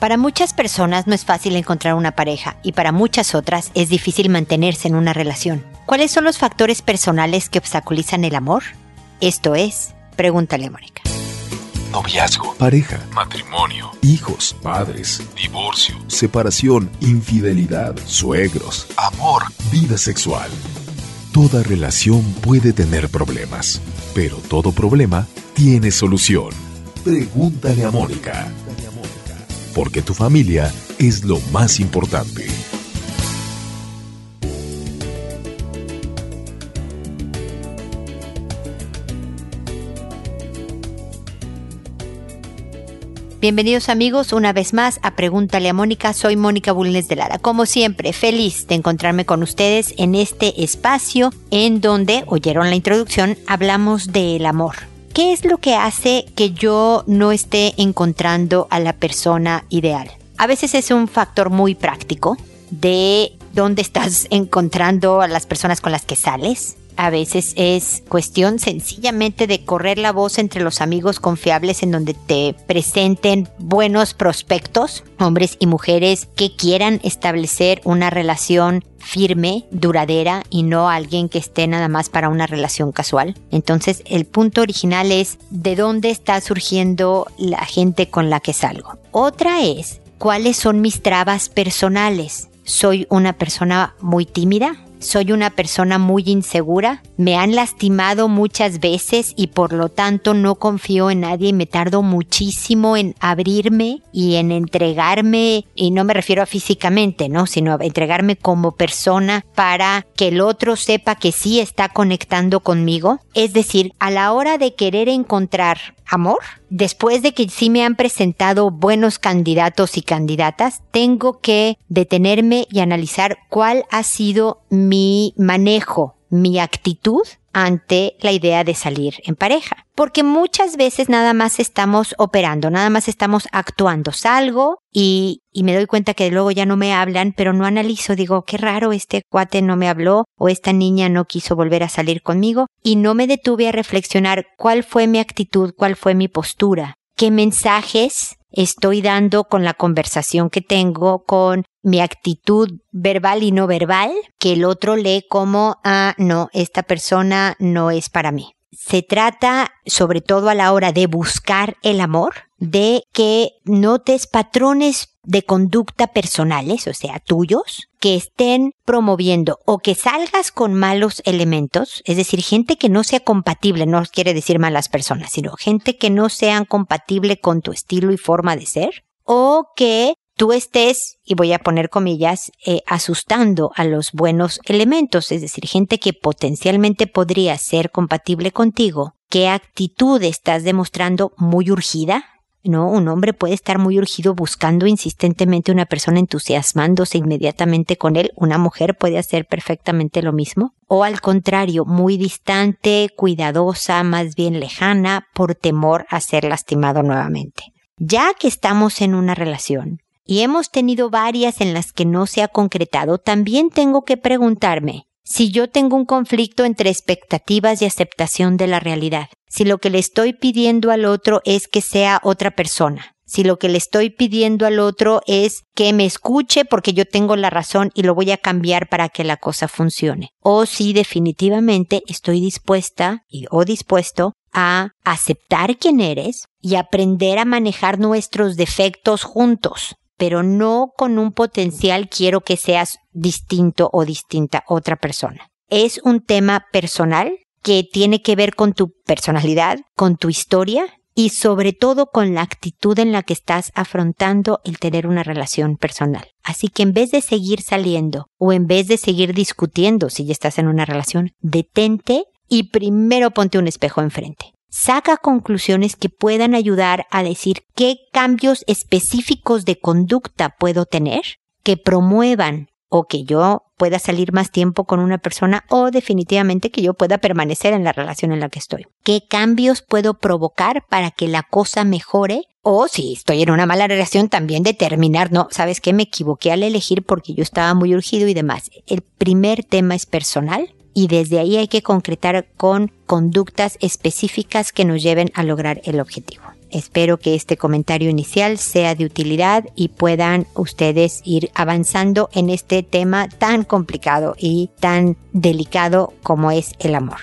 Para muchas personas no es fácil encontrar una pareja y para muchas otras es difícil mantenerse en una relación. ¿Cuáles son los factores personales que obstaculizan el amor? Esto es, pregúntale a Mónica. Noviazgo, pareja, matrimonio, hijos, padres, divorcio, separación, infidelidad, suegros, amor, vida sexual. Toda relación puede tener problemas, pero todo problema tiene solución. Pregúntale a Mónica porque tu familia es lo más importante. Bienvenidos amigos una vez más a Pregúntale a Mónica. Soy Mónica Bulnes de Lara. Como siempre, feliz de encontrarme con ustedes en este espacio en donde, oyeron la introducción, hablamos del amor. ¿Qué es lo que hace que yo no esté encontrando a la persona ideal? A veces es un factor muy práctico de dónde estás encontrando a las personas con las que sales, a veces es cuestión sencillamente de correr la voz entre los amigos confiables en donde te presenten buenos prospectos, hombres y mujeres que quieran establecer una relación firme, duradera y no alguien que esté nada más para una relación casual. Entonces el punto original es de dónde está surgiendo la gente con la que salgo. Otra es cuáles son mis trabas personales. Soy una persona muy tímida, soy una persona muy insegura, me han lastimado muchas veces y por lo tanto no confío en nadie y me tardo muchísimo en abrirme y en entregarme, y no me refiero a físicamente, ¿no? Sino a entregarme como persona para que el otro sepa que sí está conectando conmigo. Es decir, a la hora de querer encontrar amor, después de que sí me han presentado buenos candidatos y candidatas, tengo que detenerme y analizar cuál ha sido mi manejo, mi actitud ante la idea de salir en pareja. Porque muchas veces nada más estamos operando, nada más estamos actuando. Salgo y, me doy cuenta que luego ya no me hablan, pero no analizo. Digo, qué raro, este cuate no me habló o esta niña no quiso volver a salir conmigo. Y no me detuve a reflexionar cuál fue mi actitud, cuál fue mi postura, qué mensajes estoy dando con la conversación que tengo, con mi actitud verbal y no verbal, que el otro lee como, ah, no, esta persona no es para mí. Se trata, sobre todo a la hora de buscar el amor, de que notes patrones de conducta personales, o sea, tuyos, que estén promoviendo o que salgas con malos elementos, es decir, gente que no sea compatible, no quiere decir malas personas, sino gente que no sean compatible con tu estilo y forma de ser, o que tú estés, y voy a poner comillas, eh, asustando a los buenos elementos, es decir, gente que potencialmente podría ser compatible contigo, qué actitud estás demostrando muy urgida, ¿no? Un hombre puede estar muy urgido buscando insistentemente una persona entusiasmándose inmediatamente con él. Una mujer puede hacer perfectamente lo mismo. O al contrario, muy distante, cuidadosa, más bien lejana, por temor a ser lastimado nuevamente. Ya que estamos en una relación, y hemos tenido varias en las que no se ha concretado, también tengo que preguntarme si yo tengo un conflicto entre expectativas y aceptación de la realidad, si lo que le estoy pidiendo al otro es que sea otra persona, si lo que le estoy pidiendo al otro es que me escuche porque yo tengo la razón y lo voy a cambiar para que la cosa funcione. O si definitivamente estoy dispuesta y, o dispuesto a aceptar quién eres y aprender a manejar nuestros defectos juntos pero no con un potencial quiero que seas distinto o distinta otra persona. Es un tema personal que tiene que ver con tu personalidad, con tu historia y sobre todo con la actitud en la que estás afrontando el tener una relación personal. Así que en vez de seguir saliendo o en vez de seguir discutiendo si ya estás en una relación, detente y primero ponte un espejo enfrente saca conclusiones que puedan ayudar a decir qué cambios específicos de conducta puedo tener que promuevan o que yo pueda salir más tiempo con una persona o definitivamente que yo pueda permanecer en la relación en la que estoy. ¿Qué cambios puedo provocar para que la cosa mejore? O si estoy en una mala relación, también determinar, no, sabes qué, me equivoqué al elegir porque yo estaba muy urgido y demás. El primer tema es personal y desde ahí hay que concretar con conductas específicas que nos lleven a lograr el objetivo. Espero que este comentario inicial sea de utilidad y puedan ustedes ir avanzando en este tema tan complicado y tan delicado como es el amor.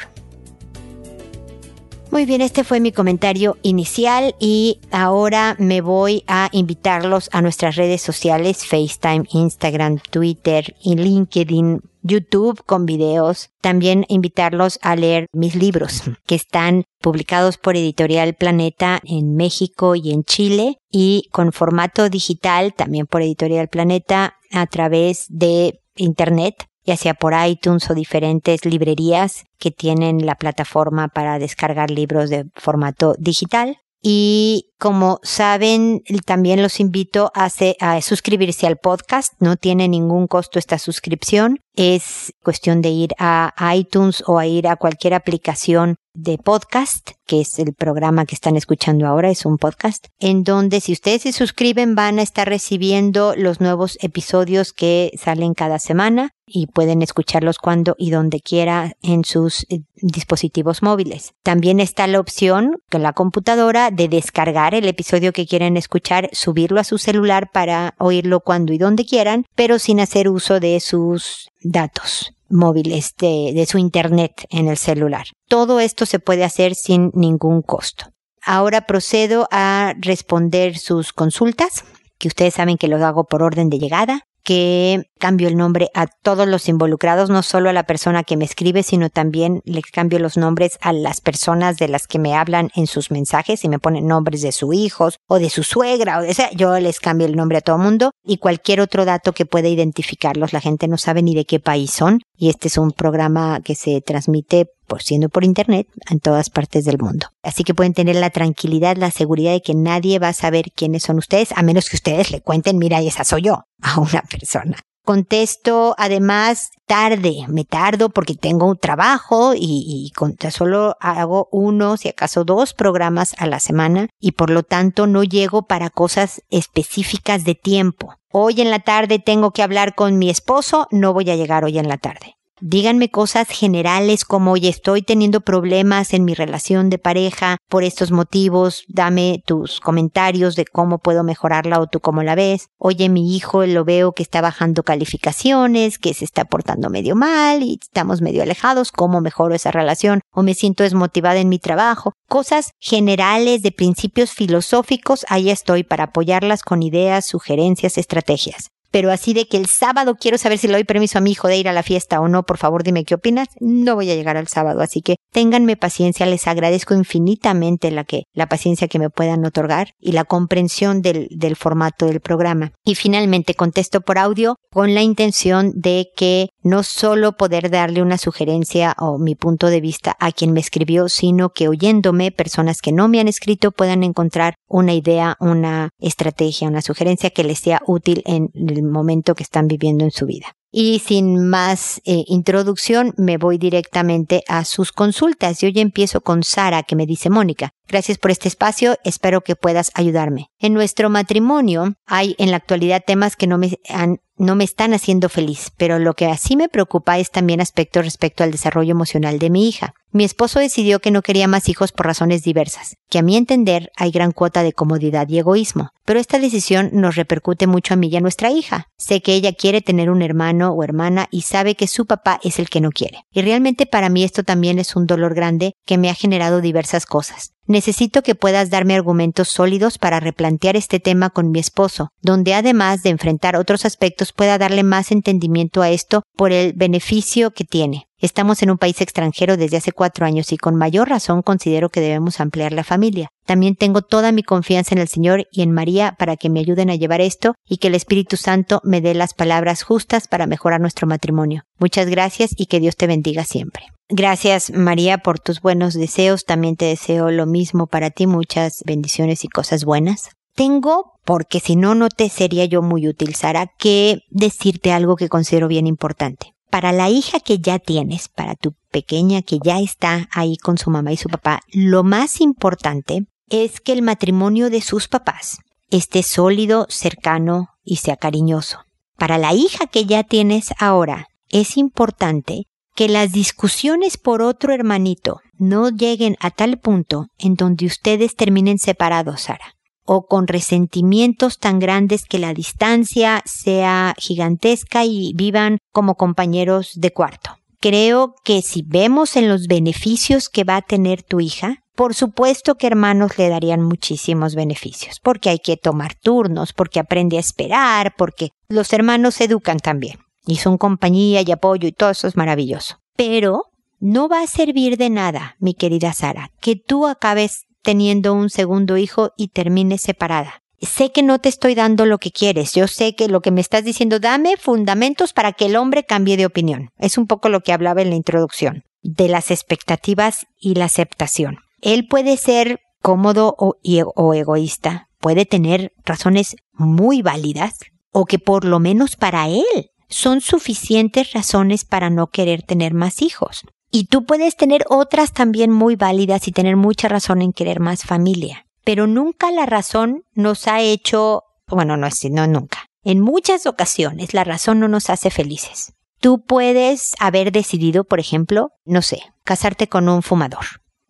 Muy bien, este fue mi comentario inicial y ahora me voy a invitarlos a nuestras redes sociales, FaceTime, Instagram, Twitter y LinkedIn, YouTube con videos. También invitarlos a leer mis libros que están publicados por Editorial Planeta en México y en Chile y con formato digital también por Editorial Planeta a través de Internet ya sea por iTunes o diferentes librerías que tienen la plataforma para descargar libros de formato digital. Y como saben, también los invito a, a, suscribirse al podcast. No tiene ningún costo esta suscripción. Es cuestión de ir a iTunes o a ir a cualquier aplicación de podcast, que es el programa que están escuchando ahora, es un podcast, en donde si ustedes se suscriben van a estar recibiendo los nuevos episodios que salen cada semana y pueden escucharlos cuando y donde quiera en sus eh, dispositivos móviles. También está la opción con la computadora de descargar el episodio que quieren escuchar, subirlo a su celular para oírlo cuando y donde quieran, pero sin hacer uso de sus datos móviles de, de su internet en el celular. Todo esto se puede hacer sin ningún costo. Ahora procedo a responder sus consultas, que ustedes saben que lo hago por orden de llegada que cambio el nombre a todos los involucrados, no solo a la persona que me escribe, sino también le cambio los nombres a las personas de las que me hablan en sus mensajes y me ponen nombres de sus hijos o de su suegra o de yo les cambio el nombre a todo mundo y cualquier otro dato que pueda identificarlos. La gente no sabe ni de qué país son y este es un programa que se transmite por siendo por internet en todas partes del mundo. Así que pueden tener la tranquilidad, la seguridad de que nadie va a saber quiénes son ustedes, a menos que ustedes le cuenten, mira, esa soy yo, a una persona. Contesto además tarde, me tardo porque tengo un trabajo y, y solo hago uno, si acaso dos programas a la semana y por lo tanto no llego para cosas específicas de tiempo. Hoy en la tarde tengo que hablar con mi esposo, no voy a llegar hoy en la tarde. Díganme cosas generales como, oye, estoy teniendo problemas en mi relación de pareja por estos motivos, dame tus comentarios de cómo puedo mejorarla o tú cómo la ves. Oye, mi hijo lo veo que está bajando calificaciones, que se está portando medio mal y estamos medio alejados, ¿cómo mejoro esa relación? O me siento desmotivada en mi trabajo. Cosas generales de principios filosóficos, ahí estoy para apoyarlas con ideas, sugerencias, estrategias pero así de que el sábado quiero saber si le doy permiso a mi hijo de ir a la fiesta o no, por favor dime qué opinas, no voy a llegar al sábado, así que ténganme paciencia, les agradezco infinitamente la que, la paciencia que me puedan otorgar y la comprensión del, del formato del programa. Y finalmente contesto por audio con la intención de que no solo poder darle una sugerencia o mi punto de vista a quien me escribió, sino que oyéndome personas que no me han escrito puedan encontrar una idea, una estrategia, una sugerencia que les sea útil en el momento que están viviendo en su vida. Y sin más eh, introducción, me voy directamente a sus consultas. Y hoy empiezo con Sara, que me dice, Mónica, gracias por este espacio, espero que puedas ayudarme. En nuestro matrimonio hay en la actualidad temas que no me han no me están haciendo feliz, pero lo que así me preocupa es también aspectos respecto al desarrollo emocional de mi hija. Mi esposo decidió que no quería más hijos por razones diversas, que a mi entender hay gran cuota de comodidad y egoísmo, pero esta decisión nos repercute mucho a mí y a nuestra hija. Sé que ella quiere tener un hermano o hermana y sabe que su papá es el que no quiere. Y realmente para mí esto también es un dolor grande que me ha generado diversas cosas. Necesito que puedas darme argumentos sólidos para replantear este tema con mi esposo, donde además de enfrentar otros aspectos pueda darle más entendimiento a esto por el beneficio que tiene. Estamos en un país extranjero desde hace cuatro años y con mayor razón considero que debemos ampliar la familia. También tengo toda mi confianza en el Señor y en María para que me ayuden a llevar esto y que el Espíritu Santo me dé las palabras justas para mejorar nuestro matrimonio. Muchas gracias y que Dios te bendiga siempre. Gracias María por tus buenos deseos. También te deseo lo mismo para ti. Muchas bendiciones y cosas buenas. Tengo, porque si no, no te sería yo muy útil, Sara, que decirte algo que considero bien importante para la hija que ya tienes, para tu pequeña que ya está ahí con su mamá y su papá, lo más importante es que el matrimonio de sus papás esté sólido, cercano y sea cariñoso. Para la hija que ya tienes ahora, es importante que las discusiones por otro hermanito no lleguen a tal punto en donde ustedes terminen separados, Sara, o con resentimientos tan grandes que la distancia sea gigantesca y vivan como compañeros de cuarto. Creo que si vemos en los beneficios que va a tener tu hija, por supuesto que hermanos le darían muchísimos beneficios, porque hay que tomar turnos, porque aprende a esperar, porque los hermanos educan también y son compañía y apoyo y todo eso es maravilloso. Pero no va a servir de nada, mi querida Sara, que tú acabes teniendo un segundo hijo y termines separada. Sé que no te estoy dando lo que quieres, yo sé que lo que me estás diciendo, dame fundamentos para que el hombre cambie de opinión. Es un poco lo que hablaba en la introducción, de las expectativas y la aceptación. Él puede ser cómodo o, o egoísta, puede tener razones muy válidas, o que por lo menos para él son suficientes razones para no querer tener más hijos. Y tú puedes tener otras también muy válidas y tener mucha razón en querer más familia. Pero nunca la razón nos ha hecho, bueno, no es, no nunca. En muchas ocasiones la razón no nos hace felices. Tú puedes haber decidido, por ejemplo, no sé, casarte con un fumador,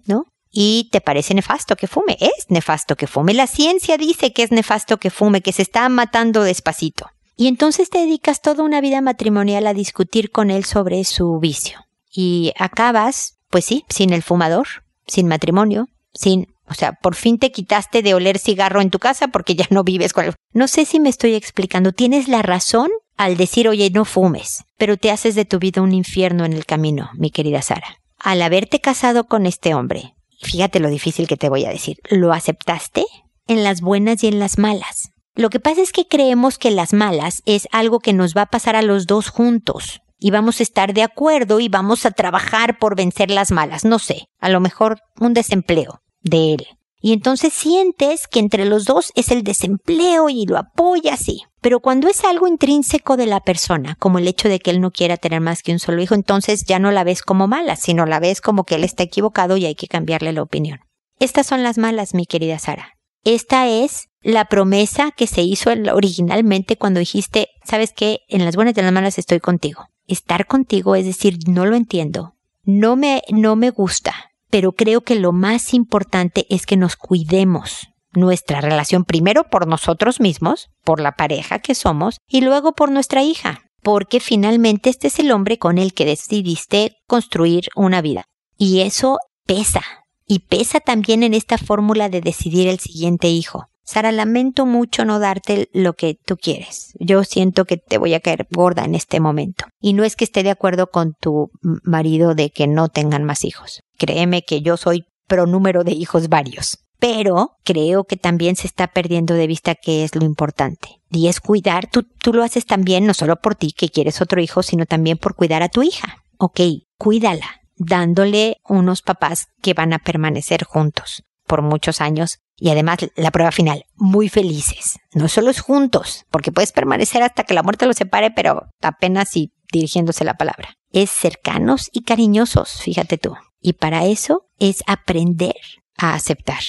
¿no? Y te parece nefasto que fume. Es nefasto que fume. La ciencia dice que es nefasto que fume, que se está matando despacito. Y entonces te dedicas toda una vida matrimonial a discutir con él sobre su vicio. Y acabas, pues sí, sin el fumador, sin matrimonio, sin, o sea, por fin te quitaste de oler cigarro en tu casa porque ya no vives con él. No sé si me estoy explicando. Tienes la razón al decir, oye, no fumes, pero te haces de tu vida un infierno en el camino, mi querida Sara. Al haberte casado con este hombre, fíjate lo difícil que te voy a decir, ¿lo aceptaste? En las buenas y en las malas. Lo que pasa es que creemos que las malas es algo que nos va a pasar a los dos juntos y vamos a estar de acuerdo y vamos a trabajar por vencer las malas. No sé, a lo mejor un desempleo de él. Y entonces sientes que entre los dos es el desempleo y lo apoyas, sí. Pero cuando es algo intrínseco de la persona, como el hecho de que él no quiera tener más que un solo hijo, entonces ya no la ves como mala, sino la ves como que él está equivocado y hay que cambiarle la opinión. Estas son las malas, mi querida Sara. Esta es la promesa que se hizo originalmente cuando dijiste, sabes qué, en las buenas y en las malas estoy contigo. Estar contigo es decir, no lo entiendo, no me, no me gusta, pero creo que lo más importante es que nos cuidemos nuestra relación primero por nosotros mismos, por la pareja que somos, y luego por nuestra hija, porque finalmente este es el hombre con el que decidiste construir una vida. Y eso pesa, y pesa también en esta fórmula de decidir el siguiente hijo. Sara, lamento mucho no darte lo que tú quieres. Yo siento que te voy a caer gorda en este momento. Y no es que esté de acuerdo con tu marido de que no tengan más hijos. Créeme que yo soy pro número de hijos varios. Pero creo que también se está perdiendo de vista qué es lo importante. Y es cuidar, tú, tú lo haces también no solo por ti que quieres otro hijo, sino también por cuidar a tu hija. Ok, cuídala, dándole unos papás que van a permanecer juntos por muchos años y además la prueba final, muy felices. No solo es juntos, porque puedes permanecer hasta que la muerte los separe, pero apenas y dirigiéndose la palabra. Es cercanos y cariñosos, fíjate tú. Y para eso es aprender a aceptar.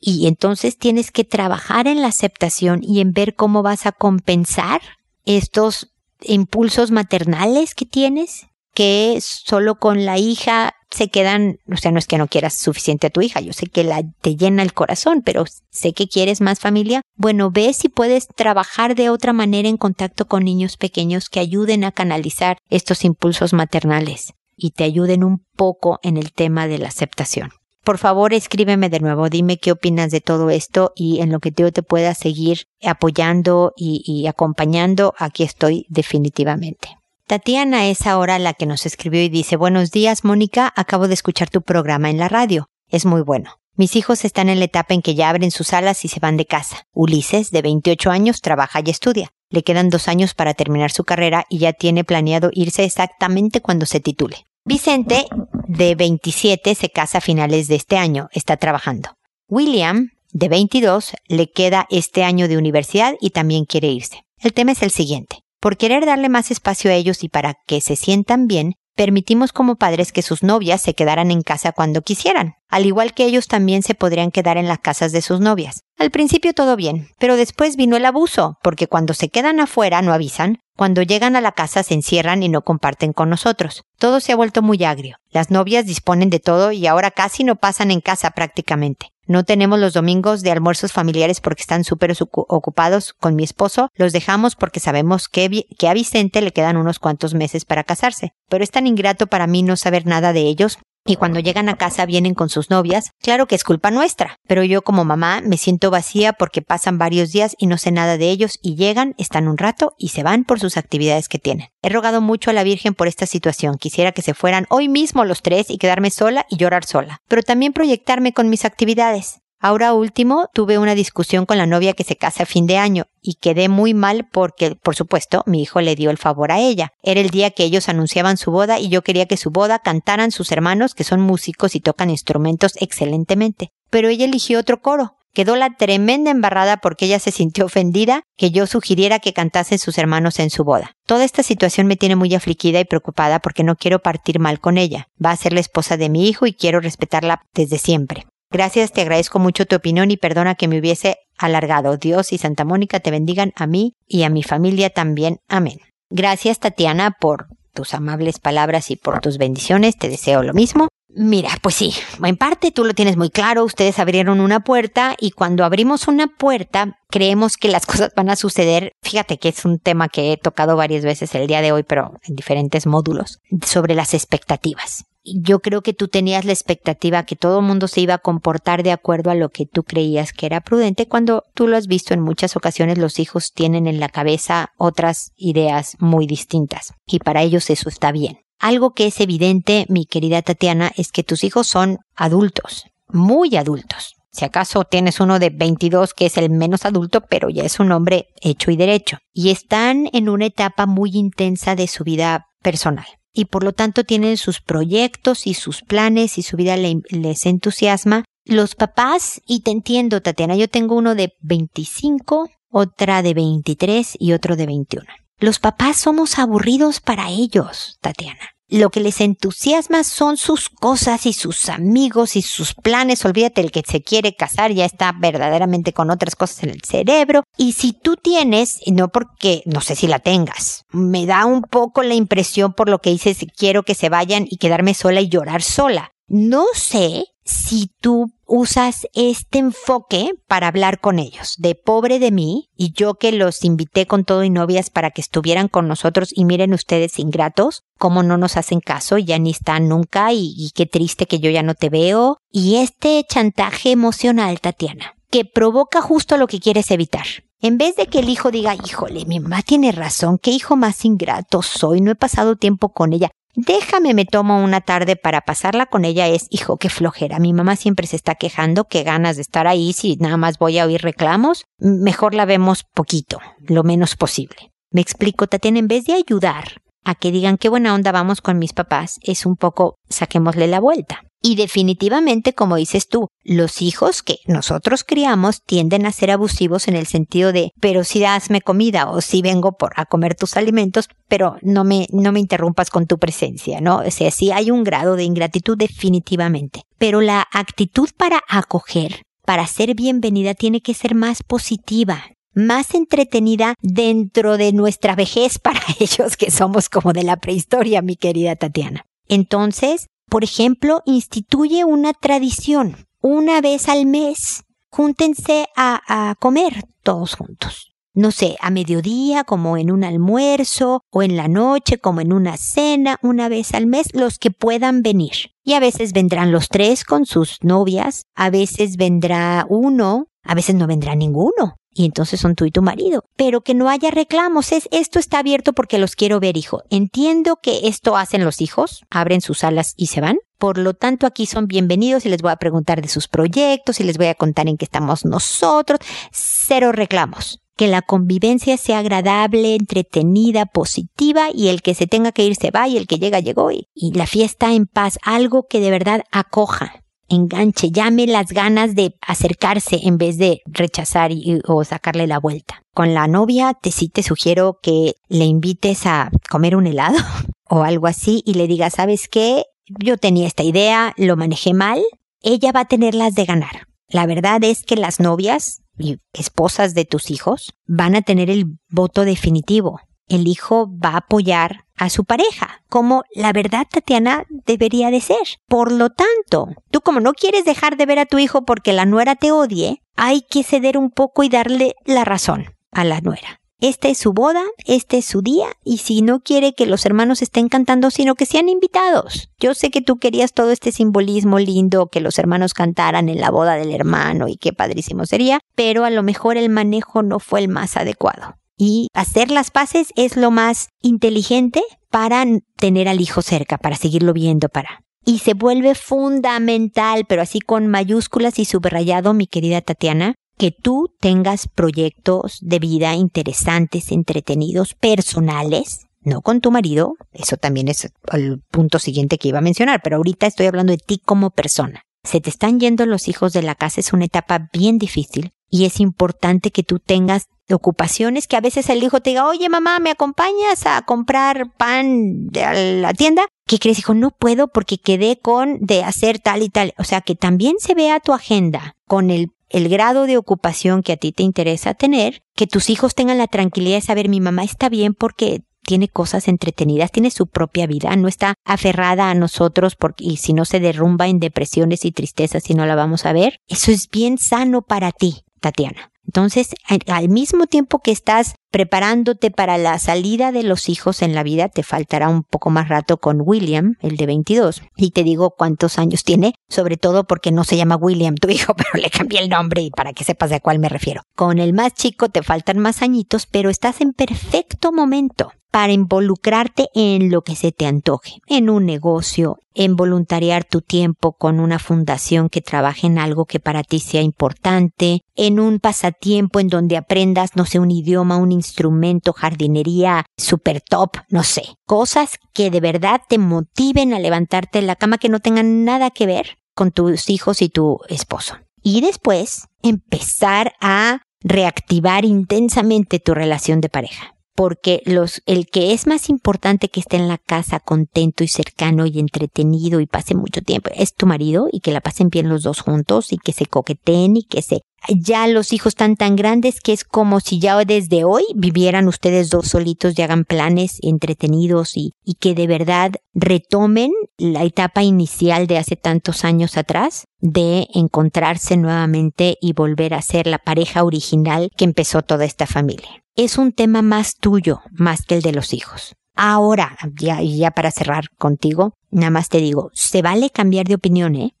Y entonces tienes que trabajar en la aceptación y en ver cómo vas a compensar estos impulsos maternales que tienes que solo con la hija se quedan, o sea, no es que no quieras suficiente a tu hija, yo sé que la te llena el corazón, pero sé que quieres más familia. Bueno, ve si puedes trabajar de otra manera en contacto con niños pequeños que ayuden a canalizar estos impulsos maternales y te ayuden un poco en el tema de la aceptación. Por favor, escríbeme de nuevo, dime qué opinas de todo esto y en lo que yo te pueda seguir apoyando y, y acompañando, aquí estoy definitivamente. Tatiana es ahora la que nos escribió y dice, buenos días, Mónica, acabo de escuchar tu programa en la radio. Es muy bueno. Mis hijos están en la etapa en que ya abren sus alas y se van de casa. Ulises, de 28 años, trabaja y estudia. Le quedan dos años para terminar su carrera y ya tiene planeado irse exactamente cuando se titule. Vicente, de 27, se casa a finales de este año. Está trabajando. William, de 22, le queda este año de universidad y también quiere irse. El tema es el siguiente. Por querer darle más espacio a ellos y para que se sientan bien, permitimos como padres que sus novias se quedaran en casa cuando quisieran, al igual que ellos también se podrían quedar en las casas de sus novias. Al principio todo bien, pero después vino el abuso, porque cuando se quedan afuera no avisan, cuando llegan a la casa se encierran y no comparten con nosotros. Todo se ha vuelto muy agrio. Las novias disponen de todo y ahora casi no pasan en casa prácticamente. No tenemos los domingos de almuerzos familiares porque están súper ocupados con mi esposo. Los dejamos porque sabemos que, que, a Vicente le quedan unos cuantos meses para casarse. Pero es tan ingrato para mí no saber nada de ellos y cuando llegan a casa vienen con sus novias, claro que es culpa nuestra, pero yo como mamá me siento vacía porque pasan varios días y no sé nada de ellos y llegan, están un rato y se van por sus actividades que tienen. He rogado mucho a la Virgen por esta situación, quisiera que se fueran hoy mismo los tres y quedarme sola y llorar sola, pero también proyectarme con mis actividades. Ahora último, tuve una discusión con la novia que se casa a fin de año y quedé muy mal porque, por supuesto, mi hijo le dio el favor a ella. Era el día que ellos anunciaban su boda y yo quería que su boda cantaran sus hermanos que son músicos y tocan instrumentos excelentemente. Pero ella eligió otro coro. Quedó la tremenda embarrada porque ella se sintió ofendida que yo sugiriera que cantasen sus hermanos en su boda. Toda esta situación me tiene muy afligida y preocupada porque no quiero partir mal con ella. Va a ser la esposa de mi hijo y quiero respetarla desde siempre. Gracias, te agradezco mucho tu opinión y perdona que me hubiese alargado. Dios y Santa Mónica te bendigan a mí y a mi familia también. Amén. Gracias, Tatiana, por tus amables palabras y por tus bendiciones. Te deseo lo mismo. Mira, pues sí, en parte tú lo tienes muy claro, ustedes abrieron una puerta y cuando abrimos una puerta creemos que las cosas van a suceder. Fíjate que es un tema que he tocado varias veces el día de hoy, pero en diferentes módulos, sobre las expectativas yo creo que tú tenías la expectativa que todo el mundo se iba a comportar de acuerdo a lo que tú creías que era prudente, cuando tú lo has visto en muchas ocasiones los hijos tienen en la cabeza otras ideas muy distintas y para ellos eso está bien. Algo que es evidente, mi querida Tatiana, es que tus hijos son adultos, muy adultos. Si acaso tienes uno de 22 que es el menos adulto, pero ya es un hombre hecho y derecho. Y están en una etapa muy intensa de su vida personal y por lo tanto tienen sus proyectos y sus planes y su vida les entusiasma. Los papás, y te entiendo Tatiana, yo tengo uno de 25, otra de 23 y otro de 21. Los papás somos aburridos para ellos, Tatiana. Lo que les entusiasma son sus cosas y sus amigos y sus planes. Olvídate, el que se quiere casar ya está verdaderamente con otras cosas en el cerebro. Y si tú tienes, no porque, no sé si la tengas, me da un poco la impresión por lo que dices, quiero que se vayan y quedarme sola y llorar sola. No sé si tú usas este enfoque para hablar con ellos, de pobre de mí, y yo que los invité con todo y novias para que estuvieran con nosotros y miren ustedes ingratos, cómo no nos hacen caso, ya ni están nunca y, y qué triste que yo ya no te veo, y este chantaje emocional, Tatiana, que provoca justo lo que quieres evitar. En vez de que el hijo diga, híjole, mi mamá tiene razón, qué hijo más ingrato soy, no he pasado tiempo con ella. Déjame me tomo una tarde para pasarla con ella es, hijo, qué flojera. Mi mamá siempre se está quejando, qué ganas de estar ahí si nada más voy a oír reclamos. Mejor la vemos poquito, lo menos posible. Me explico, Tatiana, en vez de ayudar a que digan qué buena onda vamos con mis papás, es un poco saquémosle la vuelta. Y definitivamente, como dices tú, los hijos que nosotros criamos tienden a ser abusivos en el sentido de, pero si dasme comida o si vengo por a comer tus alimentos, pero no me, no me interrumpas con tu presencia, ¿no? O sea, sí hay un grado de ingratitud definitivamente. Pero la actitud para acoger, para ser bienvenida, tiene que ser más positiva más entretenida dentro de nuestra vejez para ellos que somos como de la prehistoria, mi querida Tatiana. Entonces, por ejemplo, instituye una tradición. Una vez al mes, júntense a, a comer todos juntos. No sé, a mediodía, como en un almuerzo, o en la noche, como en una cena, una vez al mes, los que puedan venir. Y a veces vendrán los tres con sus novias, a veces vendrá uno, a veces no vendrá ninguno y entonces son tú y tu marido. Pero que no haya reclamos, es esto está abierto porque los quiero ver, hijo. Entiendo que esto hacen los hijos, abren sus alas y se van. Por lo tanto, aquí son bienvenidos y les voy a preguntar de sus proyectos y les voy a contar en qué estamos nosotros. Cero reclamos. Que la convivencia sea agradable, entretenida, positiva y el que se tenga que ir se va y el que llega llegó y, y la fiesta en paz. Algo que de verdad acoja enganche, llame las ganas de acercarse en vez de rechazar o sacarle la vuelta. Con la novia te sí te sugiero que le invites a comer un helado o algo así y le digas, ¿sabes qué? Yo tenía esta idea, lo manejé mal, ella va a tener las de ganar. La verdad es que las novias y esposas de tus hijos van a tener el voto definitivo. El hijo va a apoyar a su pareja, como la verdad Tatiana debería de ser. Por lo tanto, tú como no quieres dejar de ver a tu hijo porque la nuera te odie, hay que ceder un poco y darle la razón a la nuera. Esta es su boda, este es su día, y si no quiere que los hermanos estén cantando, sino que sean invitados. Yo sé que tú querías todo este simbolismo lindo, que los hermanos cantaran en la boda del hermano, y qué padrísimo sería, pero a lo mejor el manejo no fue el más adecuado. Y hacer las paces es lo más inteligente para tener al hijo cerca, para seguirlo viendo, para. Y se vuelve fundamental, pero así con mayúsculas y subrayado, mi querida Tatiana, que tú tengas proyectos de vida interesantes, entretenidos, personales, no con tu marido, eso también es el punto siguiente que iba a mencionar, pero ahorita estoy hablando de ti como persona. Se te están yendo los hijos de la casa, es una etapa bien difícil y es importante que tú tengas ocupaciones que a veces el hijo te diga, oye mamá, ¿me acompañas a comprar pan de la tienda? ¿Qué crees? Hijo, no puedo porque quedé con de hacer tal y tal. O sea, que también se vea tu agenda con el el grado de ocupación que a ti te interesa tener, que tus hijos tengan la tranquilidad de saber mi mamá está bien porque tiene cosas entretenidas, tiene su propia vida, no está aferrada a nosotros porque, y si no se derrumba en depresiones y tristezas si no la vamos a ver. Eso es bien sano para ti, Tatiana. Entonces, al mismo tiempo que estás preparándote para la salida de los hijos en la vida, te faltará un poco más rato con William, el de 22, y te digo cuántos años tiene, sobre todo porque no se llama William tu hijo, pero le cambié el nombre y para que sepas a cuál me refiero. Con el más chico te faltan más añitos, pero estás en perfecto momento para involucrarte en lo que se te antoje, en un negocio, en voluntariar tu tiempo con una fundación que trabaje en algo que para ti sea importante, en un pasatiempo en donde aprendas, no sé, un idioma, un instrumento, jardinería, super top, no sé, cosas que de verdad te motiven a levantarte en la cama que no tengan nada que ver con tus hijos y tu esposo. Y después empezar a reactivar intensamente tu relación de pareja porque los, el que es más importante que esté en la casa contento y cercano y entretenido y pase mucho tiempo es tu marido y que la pasen bien los dos juntos y que se coqueten y que se ya los hijos están tan grandes que es como si ya desde hoy vivieran ustedes dos solitos y hagan planes entretenidos y, que de verdad retomen la etapa inicial de hace tantos años atrás de encontrarse nuevamente y volver a ser la pareja original que empezó toda esta familia es un tema más tuyo, más que el de los hijos. Ahora, ya, ya para cerrar contigo, nada más te digo, se vale cambiar de opinión, ¿eh?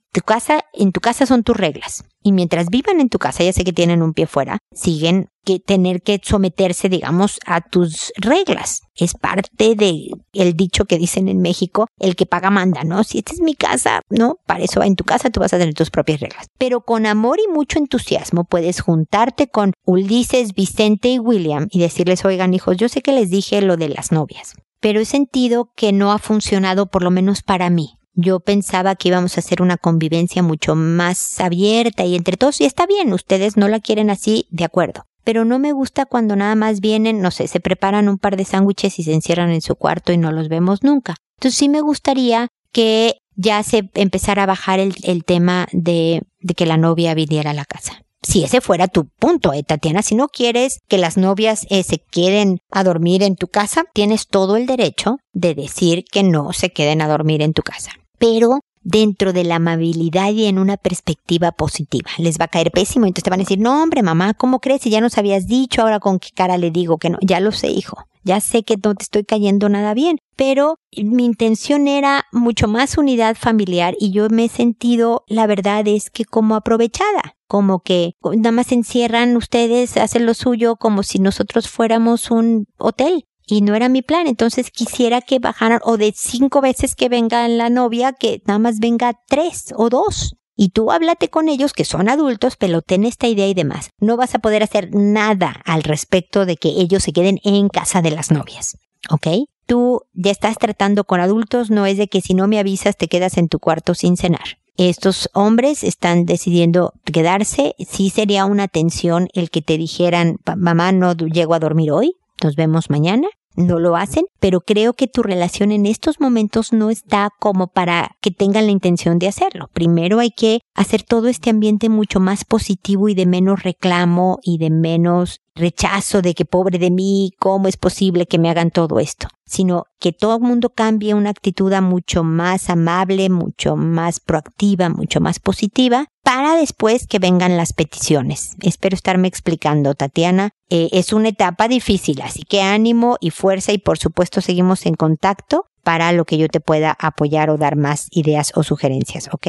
En tu casa son tus reglas. Y mientras vivan en tu casa, ya sé que tienen un pie fuera, siguen que tener que someterse, digamos, a tus reglas. Es parte de el dicho que dicen en México, el que paga manda, ¿no? Si esta es mi casa, ¿no? Para eso en tu casa tú vas a tener tus propias reglas. Pero con amor y mucho entusiasmo puedes juntarte con Ulises, Vicente y William y decirles, oigan hijos, yo sé que les dije lo de las novias, pero he sentido que no ha funcionado por lo menos para mí. Yo pensaba que íbamos a hacer una convivencia mucho más abierta y entre todos, y está bien, ustedes no la quieren así, de acuerdo. Pero no me gusta cuando nada más vienen, no sé, se preparan un par de sándwiches y se encierran en su cuarto y no los vemos nunca. Entonces sí me gustaría que ya se empezara a bajar el, tema de, de que la novia viniera a la casa si ese fuera tu punto, eh, Tatiana, si no quieres que las novias eh, se queden a dormir en tu casa, tienes todo el derecho de decir que no se queden a dormir en tu casa pero dentro de la amabilidad y en una perspectiva positiva. Les va a caer pésimo, entonces te van a decir, no hombre, mamá, ¿cómo crees? Si ya nos habías dicho, ahora con qué cara le digo que no. Ya lo sé, hijo. Ya sé que no te estoy cayendo nada bien, pero mi intención era mucho más unidad familiar y yo me he sentido, la verdad es que como aprovechada, como que nada más encierran ustedes, hacen lo suyo como si nosotros fuéramos un hotel y no era mi plan. Entonces quisiera que bajaran o de cinco veces que venga la novia, que nada más venga tres o dos. Y tú háblate con ellos que son adultos, peloten esta idea y demás. No vas a poder hacer nada al respecto de que ellos se queden en casa de las novias. ¿Ok? Tú ya estás tratando con adultos, no es de que si no me avisas te quedas en tu cuarto sin cenar. Estos hombres están decidiendo quedarse. Sí sería una tensión el que te dijeran, mamá, no llego a dormir hoy, nos vemos mañana. no lo hacen, pero creo que tu relación en estos momentos no está como para que tengan la intención de hacerlo. Primero hay que hacer todo este ambiente mucho más positivo y de menos reclamo y de menos rechazo de que pobre de mí, ¿cómo es posible que me hagan todo esto? Sino que todo el mundo cambie una actitud mucho más amable, mucho más proactiva, mucho más positiva, para después que vengan las peticiones. Espero estarme explicando, Tatiana. Eh, es una etapa difícil, así que ánimo y fuerza y por supuesto seguimos en contacto para lo que yo te pueda apoyar o dar más ideas o sugerencias, ¿ok?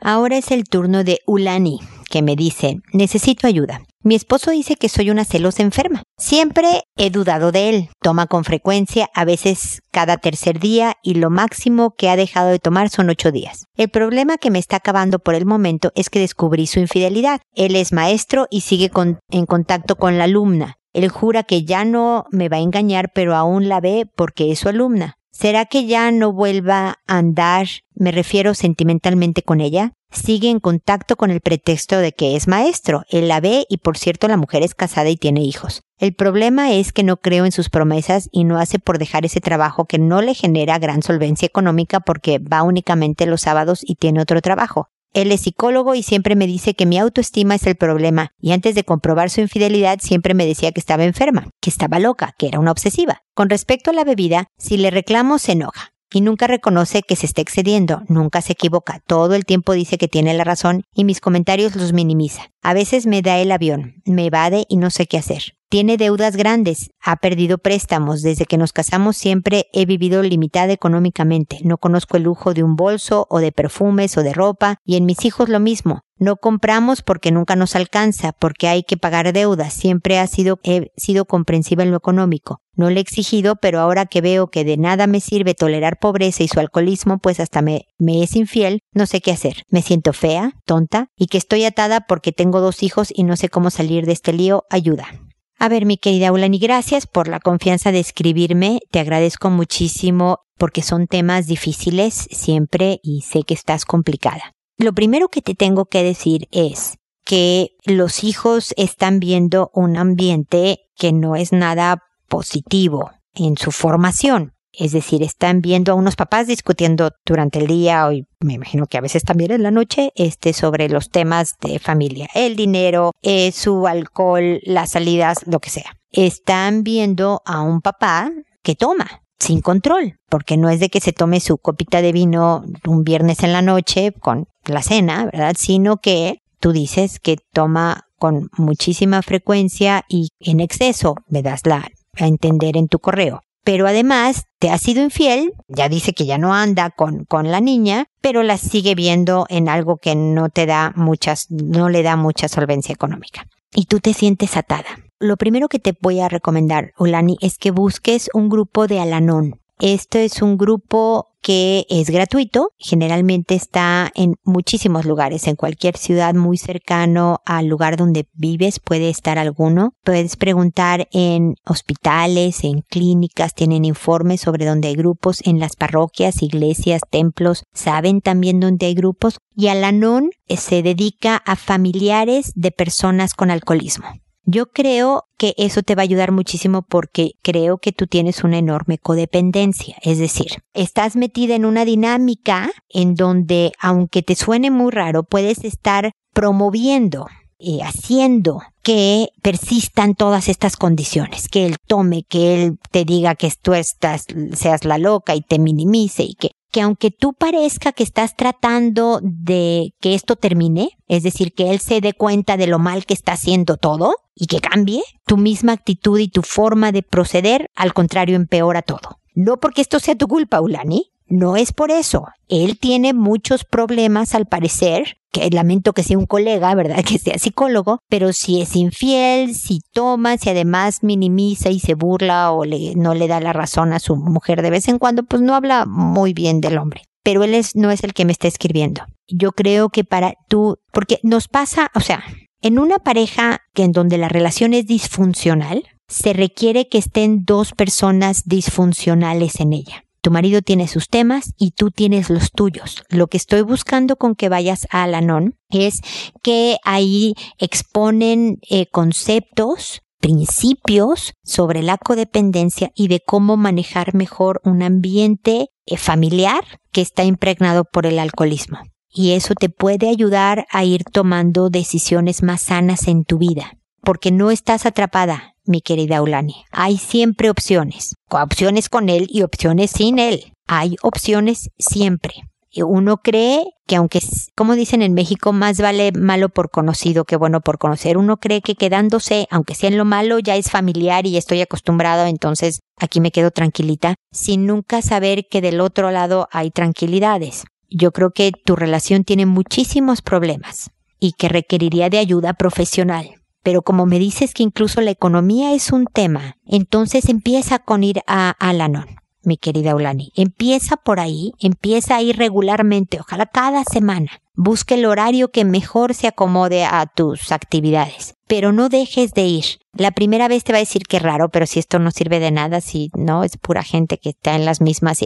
Ahora es el turno de Ulani, que me dice, necesito ayuda. Mi esposo dice que soy una celosa enferma. Siempre he dudado de él. Toma con frecuencia, a veces cada tercer día, y lo máximo que ha dejado de tomar son ocho días. El problema que me está acabando por el momento es que descubrí su infidelidad. Él es maestro y sigue en contacto con la alumna. Él jura que ya no me va a engañar, pero aún la ve porque es su alumna. ¿Será que ya no vuelva a andar, me refiero sentimentalmente con ella? Sigue en contacto con el pretexto de que es maestro. Él la ve y por cierto la mujer es casada y tiene hijos. El problema es que no creo en sus promesas y no hace por dejar ese trabajo que no le genera gran solvencia económica porque va únicamente los sábados y tiene otro trabajo. Él es psicólogo y siempre me dice que mi autoestima es el problema, y antes de comprobar su infidelidad siempre me decía que estaba enferma, que estaba loca, que era una obsesiva. Con respecto a la bebida, si le reclamo se enoja y nunca reconoce que se está excediendo, nunca se equivoca, todo el tiempo dice que tiene la razón y mis comentarios los minimiza. A veces me da el avión, me evade y no sé qué hacer. Tiene deudas grandes, ha perdido préstamos, desde que nos casamos siempre he vivido limitada económicamente, no conozco el lujo de un bolso o de perfumes o de ropa, y en mis hijos lo mismo. No compramos porque nunca nos alcanza, porque hay que pagar deudas. Siempre ha sido, he sido comprensiva en lo económico. No le he exigido, pero ahora que veo que de nada me sirve tolerar pobreza y su alcoholismo, pues hasta me, me es infiel, no sé qué hacer. Me siento fea, tonta, y que estoy atada porque tengo dos hijos y no sé cómo salir de este lío. Ayuda. A ver, mi querida Ulani, gracias por la confianza de escribirme. Te agradezco muchísimo porque son temas difíciles siempre y sé que estás complicada. Lo primero que te tengo que decir es que los hijos están viendo un ambiente que no es nada positivo en su formación. Es decir, están viendo a unos papás discutiendo durante el día, y me imagino que a veces también en la noche, este, sobre los temas de familia, el dinero, eh, su alcohol, las salidas, lo que sea. Están viendo a un papá que toma sin control, porque no es de que se tome su copita de vino un viernes en la noche con la cena, ¿verdad? Sino que tú dices que toma con muchísima frecuencia y en exceso, me das la a entender en tu correo pero además te ha sido infiel, ya dice que ya no anda con, con la niña, pero la sigue viendo en algo que no te da muchas, no le da mucha solvencia económica. Y tú te sientes atada. Lo primero que te voy a recomendar, Ulani, es que busques un grupo de Alanón. Esto es un grupo que es gratuito, generalmente está en muchísimos lugares, en cualquier ciudad muy cercano al lugar donde vives puede estar alguno. Puedes preguntar en hospitales, en clínicas, tienen informes sobre dónde hay grupos, en las parroquias, iglesias, templos, saben también dónde hay grupos y Alanon se dedica a familiares de personas con alcoholismo. Yo creo que eso te va a ayudar muchísimo porque creo que tú tienes una enorme codependencia. Es decir, estás metida en una dinámica en donde, aunque te suene muy raro, puedes estar promoviendo y haciendo que persistan todas estas condiciones, que él tome, que él te diga que tú estás, seas la loca y te minimice y que que aunque tú parezca que estás tratando de que esto termine, es decir, que él se dé cuenta de lo mal que está haciendo todo y que cambie, tu misma actitud y tu forma de proceder, al contrario, empeora todo. No porque esto sea tu culpa, Ulani, no es por eso. Él tiene muchos problemas al parecer, que lamento que sea un colega, ¿verdad? Que sea psicólogo, pero si es infiel, si toma, si además minimiza y se burla o le, no le da la razón a su mujer de vez en cuando, pues no habla muy bien del hombre. Pero él es, no es el que me está escribiendo. Yo creo que para tú, porque nos pasa, o sea, en una pareja que en donde la relación es disfuncional, se requiere que estén dos personas disfuncionales en ella. Tu marido tiene sus temas y tú tienes los tuyos. Lo que estoy buscando con que vayas a Alanon es que ahí exponen eh, conceptos principios sobre la codependencia y de cómo manejar mejor un ambiente eh, familiar que está impregnado por el alcoholismo. Y eso te puede ayudar a ir tomando decisiones más sanas en tu vida, porque no estás atrapada, mi querida Ulani. Hay siempre opciones, opciones con él y opciones sin él. Hay opciones siempre uno cree que aunque, como dicen en México, más vale malo por conocido que bueno por conocer, uno cree que quedándose, aunque sea en lo malo, ya es familiar y estoy acostumbrado, entonces aquí me quedo tranquilita, sin nunca saber que del otro lado hay tranquilidades. Yo creo que tu relación tiene muchísimos problemas y que requeriría de ayuda profesional. Pero como me dices que incluso la economía es un tema, entonces empieza con ir a Alanon mi querida Ulani. Empieza por ahí, empieza ahí regularmente, ojalá cada semana. Busque el horario que mejor se acomode a tus actividades, pero no dejes de ir. La primera vez te va a decir que raro, pero si esto no sirve de nada, si no es pura gente que está en las mismas.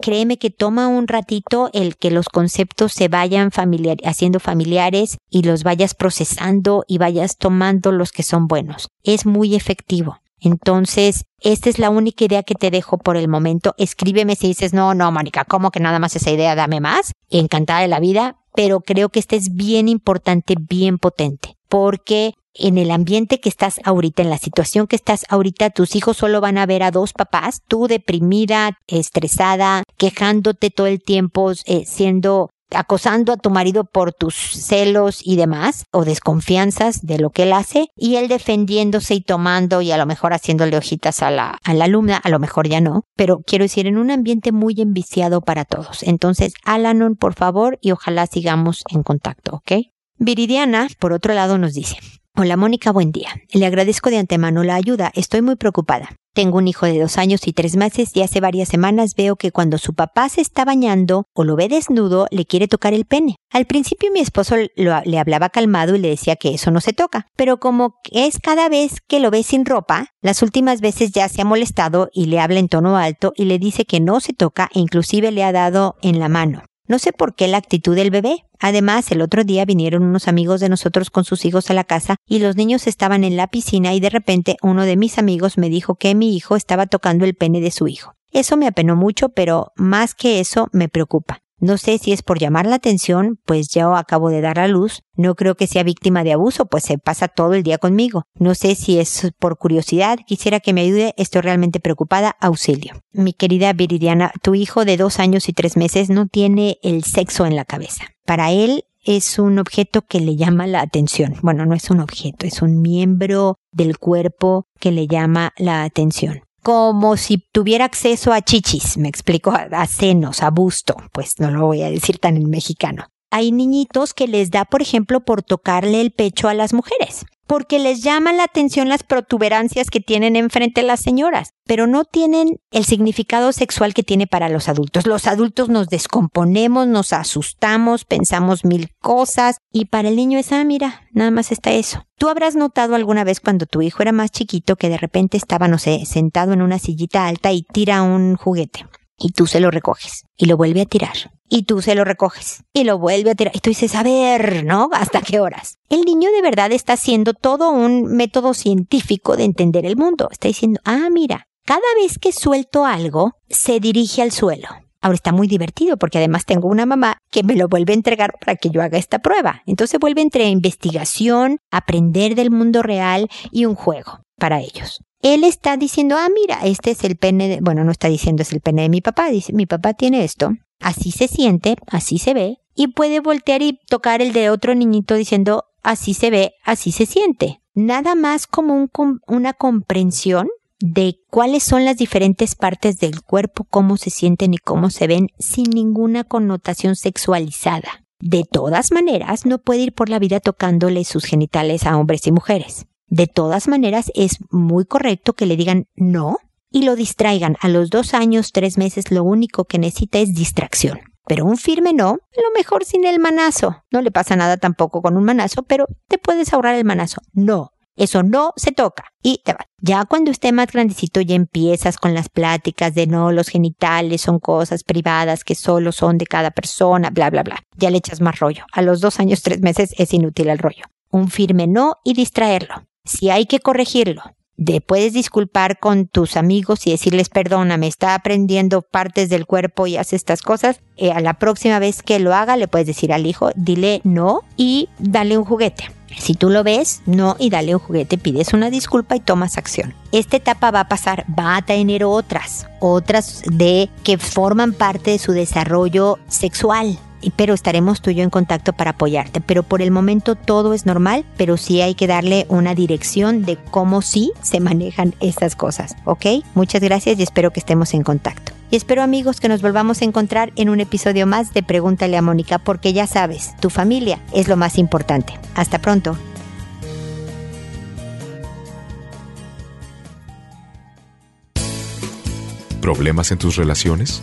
Créeme que toma un ratito el que los conceptos se vayan haciendo familiares y los vayas procesando y vayas tomando los que son buenos. Es muy efectivo. Entonces, esta es la única idea que te dejo por el momento. Escríbeme si dices, no, no, Mónica, ¿cómo que nada más esa idea? Dame más. Encantada de la vida, pero creo que este es bien importante, bien potente, porque en el ambiente que estás ahorita, en la situación que estás ahorita, tus hijos solo van a ver a dos papás, tú deprimida, estresada, quejándote todo el tiempo, eh, siendo acosando a tu marido por tus celos y demás, o desconfianzas de lo que él hace, y él defendiéndose y tomando y a lo mejor haciéndole hojitas a la, a la alumna, a lo mejor ya no, pero quiero decir, en un ambiente muy enviciado para todos. Entonces, Alanon, por favor, y ojalá sigamos en contacto, ¿ok? Viridiana, por otro lado, nos dice, Hola Mónica, buen día. Le agradezco de antemano la ayuda. Estoy muy preocupada. Tengo un hijo de dos años y tres meses y hace varias semanas veo que cuando su papá se está bañando o lo ve desnudo, le quiere tocar el pene. Al principio mi esposo le hablaba calmado y le decía que eso no se toca, pero como es cada vez que lo ve sin ropa, las últimas veces ya se ha molestado y le habla en tono alto y le dice que no se toca e inclusive le ha dado en la mano. No sé por qué la actitud del bebé. Además, el otro día vinieron unos amigos de nosotros con sus hijos a la casa y los niños estaban en la piscina y de repente uno de mis amigos me dijo que mi hijo estaba tocando el pene de su hijo. Eso me apenó mucho, pero más que eso me preocupa. No sé si es por llamar la atención, pues yo acabo de dar a luz. No creo que sea víctima de abuso, pues se pasa todo el día conmigo. No sé si es por curiosidad. Quisiera que me ayude. Estoy realmente preocupada. Auxilio. Mi querida Viridiana, tu hijo de dos años y tres meses no tiene el sexo en la cabeza. Para él es un objeto que le llama la atención. Bueno, no es un objeto, es un miembro del cuerpo que le llama la atención como si tuviera acceso a chichis, me explico, a, senos, a busto, pues no lo voy a decir tan en mexicano. Hay niñitos que les da, por ejemplo, por tocarle el pecho a las mujeres porque les llama la atención las protuberancias que tienen enfrente las señoras, pero no tienen el significado sexual que tiene para los adultos. Los adultos nos descomponemos, nos asustamos, pensamos mil cosas y para el niño es, ah, mira, nada más está eso. Tú habrás notado alguna vez cuando tu hijo era más chiquito que de repente estaba, no sé, sentado en una sillita alta y tira un juguete y tú se lo recoges y lo vuelve a tirar y tú se lo recoges y lo vuelve a tirar y tú dices, a ver, ¿no? ¿Hasta qué horas? El niño de verdad está haciendo todo un método científico de entender el mundo. Está diciendo, ah, mira, cada vez que suelto algo, se dirige al suelo. Ahora está muy divertido porque además tengo una mamá que me lo vuelve a entregar para que yo haga esta prueba. Entonces vuelve entre investigación, aprender del mundo real y un juego para ellos él está diciendo, ah, mira, este es el pene, de... bueno, no está diciendo es el pene de mi papá, dice, mi papá tiene esto, así se siente, así se ve, y puede voltear y tocar el de otro niñito diciendo, así se ve, así se siente. Nada más como un, una comprensión de cuáles son las diferentes partes del cuerpo, cómo se sienten y cómo se ven, sin ninguna connotación sexualizada. De todas maneras, no puede ir por la vida tocándole sus genitales a hombres y mujeres. De todas maneras, es muy correcto que le digan no y lo distraigan. A los dos años, tres meses, lo único que necesita es distracción. Pero un firme no, lo mejor sin el manazo. No le pasa nada tampoco con un manazo, pero te puedes ahorrar el manazo. No, eso no se toca. Y te va. Ya cuando esté más grandecito ya empiezas con las pláticas de no, los genitales son cosas privadas que solo son de cada persona, bla, bla, bla. Ya le echas más rollo. A los dos años, tres meses es inútil el rollo. Un firme no y distraerlo Si hay que corregirlo, te puedes disculpar con tus amigos y decirles, perdóname, está aprendiendo partes del cuerpo y hace estas cosas. Eh, a la próxima vez que lo haga, le puedes decir al hijo, dile no y dale un juguete. Si tú lo ves, no y dale un juguete, pides una disculpa y tomas acción. Esta etapa va a pasar, va a tener otras, otras de que forman parte de su desarrollo sexual pero estaremos tú y yo en contacto para apoyarte. Pero por el momento todo es normal, pero sí hay que darle una dirección de cómo sí se manejan estas cosas, ¿ok? Muchas gracias y espero que estemos en contacto. Y espero amigos que nos volvamos a encontrar en un episodio más de Pregúntale a Mónica, porque ya sabes, tu familia es lo más importante. Hasta pronto. ¿Problemas en tus relaciones?